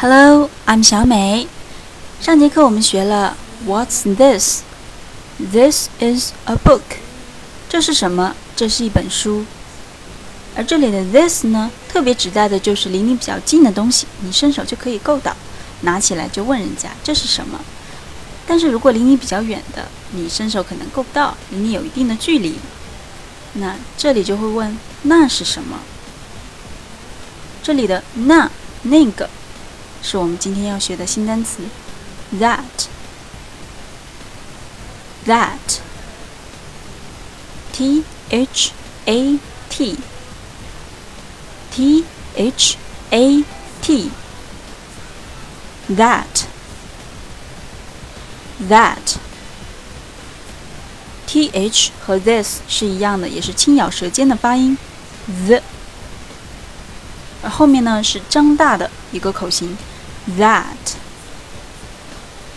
Hello, I'm 小美。上节课我们学了 What's this? This is a book. 这是什么？这是一本书。而这里的 this 呢，特别指代的就是离你比较近的东西，你伸手就可以够到，拿起来就问人家这是什么。但是如果离你比较远的，你伸手可能够不到，离你有一定的距离，那这里就会问那是什么？这里的那那个。是我们今天要学的新单词，that that t h a t t h a t that that t h 和 this 是一样的，也是轻咬舌尖的发音，the，而后面呢是张大的一个口型。that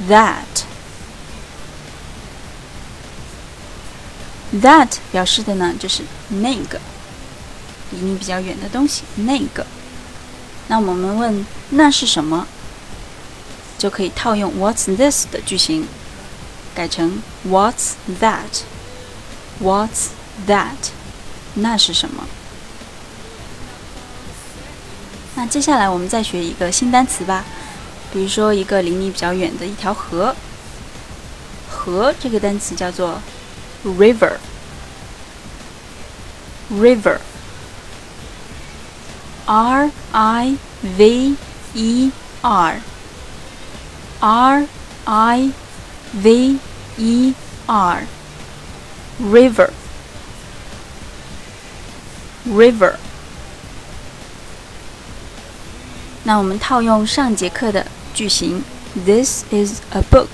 that that 表示的呢，就是那个离你比较远的东西，那个。那我们问那是什么，就可以套用 What's this 的句型，改成 What's that？What's that？那是什么？那接下来我们再学一个新单词吧。比如说，一个离你比较远的一条河，河这个单词叫做 river，river，r i v e r，r i v e r，river，river。那我们套用上节课的。句型，This is a book。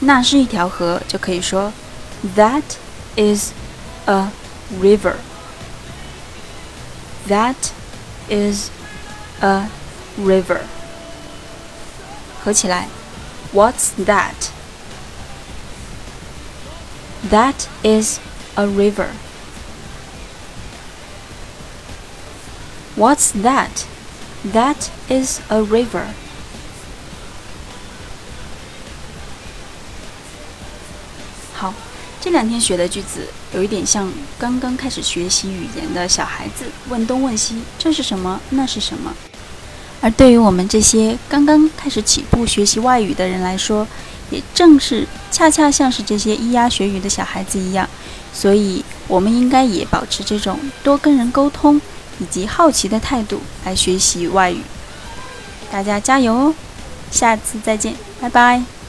那是一条河，就可以说，That is a river。That is a river。合起来，What's that? That is a river. What's that? That is a river. 好，这两天学的句子有一点像刚刚开始学习语言的小孩子问东问西，这是什么？那是什么？而对于我们这些刚刚开始起步学习外语的人来说，也正是恰恰像是这些咿呀学语的小孩子一样，所以我们应该也保持这种多跟人沟通以及好奇的态度来学习外语。大家加油哦！下次再见，拜拜。